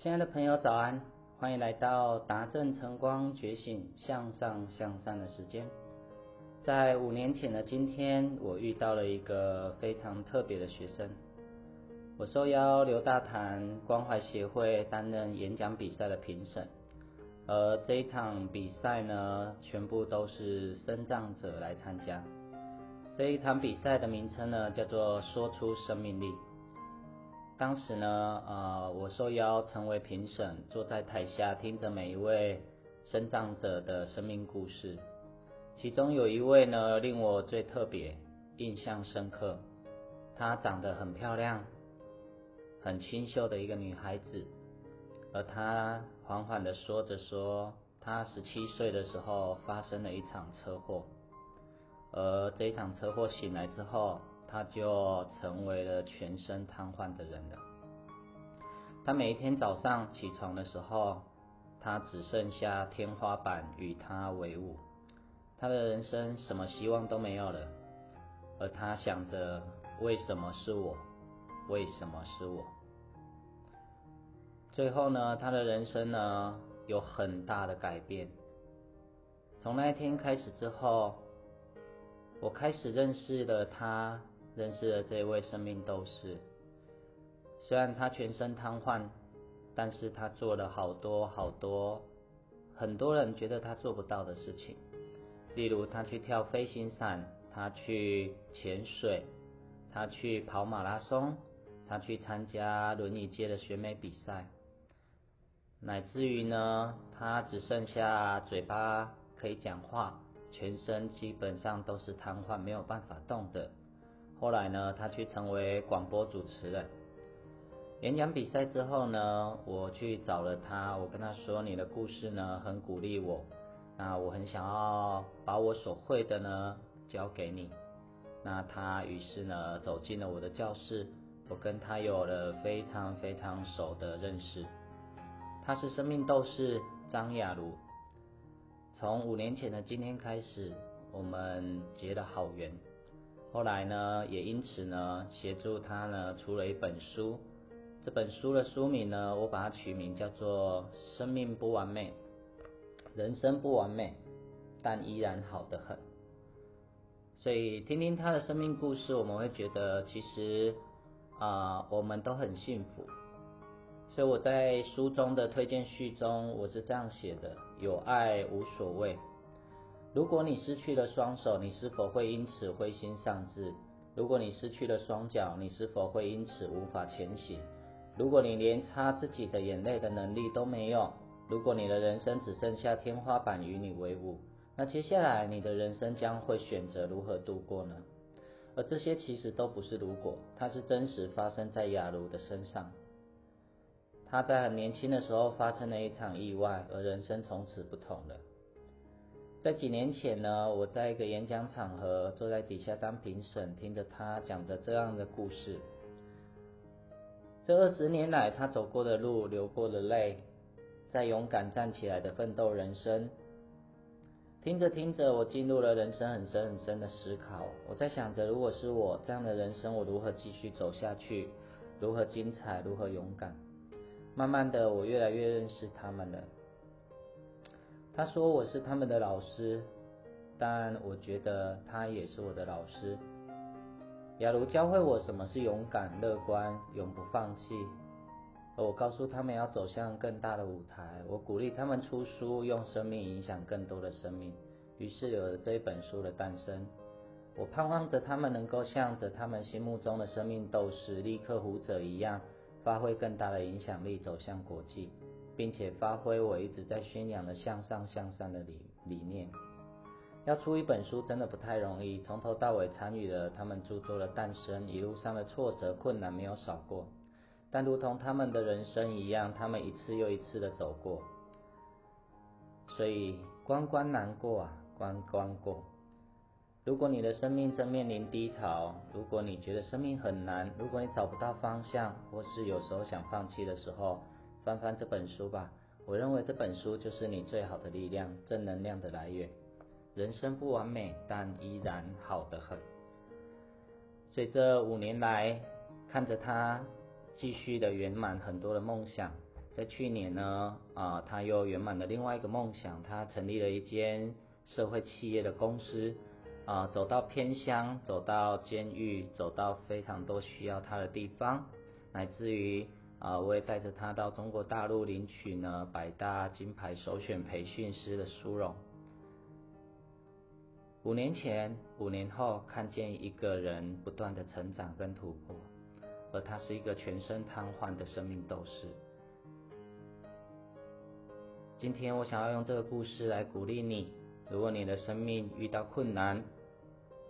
亲爱的朋友，早安！欢迎来到达正晨光觉醒向上向善的时间。在五年前的今天，我遇到了一个非常特别的学生。我受邀刘大谈关怀协会担任演讲比赛的评审，而这一场比赛呢，全部都是生障者来参加。这一场比赛的名称呢，叫做“说出生命力”。当时呢，呃，我受邀成为评审，坐在台下听着每一位生长者的生命故事。其中有一位呢，令我最特别、印象深刻。她长得很漂亮，很清秀的一个女孩子，而她缓缓的说着说，她十七岁的时候发生了一场车祸。而这一场车祸醒来之后，他就成为了全身瘫痪的人了。他每一天早上起床的时候，他只剩下天花板与他为伍，他的人生什么希望都没有了。而他想着：为什么是我？为什么是我？最后呢，他的人生呢有很大的改变。从那天开始之后。我开始认识了他，认识了这位生命斗士。虽然他全身瘫痪，但是他做了好多好多很多人觉得他做不到的事情。例如，他去跳飞行伞，他去潜水，他去跑马拉松，他去参加轮椅界的选美比赛，乃至于呢，他只剩下嘴巴可以讲话。全身基本上都是瘫痪，没有办法动的。后来呢，他去成为广播主持人。演讲比赛之后呢，我去找了他，我跟他说：“你的故事呢，很鼓励我。那我很想要把我所会的呢，交给你。”那他于是呢，走进了我的教室，我跟他有了非常非常熟的认识。他是生命斗士张雅茹。从五年前的今天开始，我们结了好缘。后来呢，也因此呢，协助他呢出了一本书。这本书的书名呢，我把它取名叫做《生命不完美，人生不完美，但依然好得很》。所以听听他的生命故事，我们会觉得其实啊，我们都很幸福。所以我在书中的推荐序中，我是这样写的：有爱无所谓。如果你失去了双手，你是否会因此灰心丧志？如果你失去了双脚，你是否会因此无法前行？如果你连擦自己的眼泪的能力都没有，如果你的人生只剩下天花板与你为伍，那接下来你的人生将会选择如何度过呢？而这些其实都不是如果，它是真实发生在雅茹的身上。他在很年轻的时候发生了一场意外，而人生从此不同了。在几年前呢，我在一个演讲场合坐在底下当评审，听着他讲着这样的故事。这二十年来，他走过的路，流过的泪，在勇敢站起来的奋斗人生。听着听着，我进入了人生很深很深的思考。我在想着，如果是我这样的人生，我如何继续走下去？如何精彩？如何勇敢？慢慢的，我越来越认识他们了。他说我是他们的老师，但我觉得他也是我的老师。雅茹教会我什么是勇敢、乐观、永不放弃。而我告诉他们要走向更大的舞台。我鼓励他们出书，用生命影响更多的生命。于是有了这一本书的诞生。我盼望着他们能够向着他们心目中的生命斗士利克胡者一样。发挥更大的影响力，走向国际，并且发挥我一直在宣扬的向上向善的理理念。要出一本书真的不太容易，从头到尾参与了他们著作的诞生，一路上的挫折困难没有少过。但如同他们的人生一样，他们一次又一次的走过，所以关关难过啊，关关过。如果你的生命正面临低潮，如果你觉得生命很难，如果你找不到方向，或是有时候想放弃的时候，翻翻这本书吧。我认为这本书就是你最好的力量，正能量的来源。人生不完美，但依然好得很。所以这五年来，看着他继续的圆满很多的梦想，在去年呢，啊，他又圆满了另外一个梦想，他成立了一间社会企业的公司，啊，走到偏乡，走到监狱，走到非常多需要他的地方，乃至于啊，我也带着他到中国大陆领取呢百大金牌首选培训师的殊荣。五年前，五年后，看见一个人不断的成长跟突破，而他是一个全身瘫痪的生命斗士。今天我想要用这个故事来鼓励你。如果你的生命遇到困难，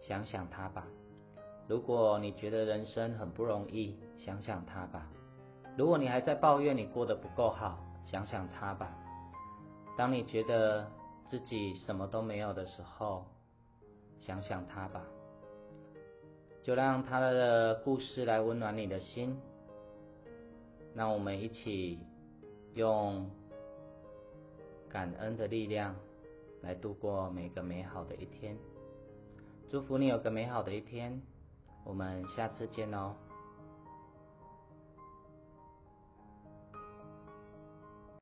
想想他吧；如果你觉得人生很不容易，想想他吧；如果你还在抱怨你过得不够好，想想他吧。当你觉得自己什么都没有的时候，想想他吧。就让他的故事来温暖你的心。让我们一起用。感恩的力量，来度过每个美好的一天。祝福你有个美好的一天，我们下次见哦。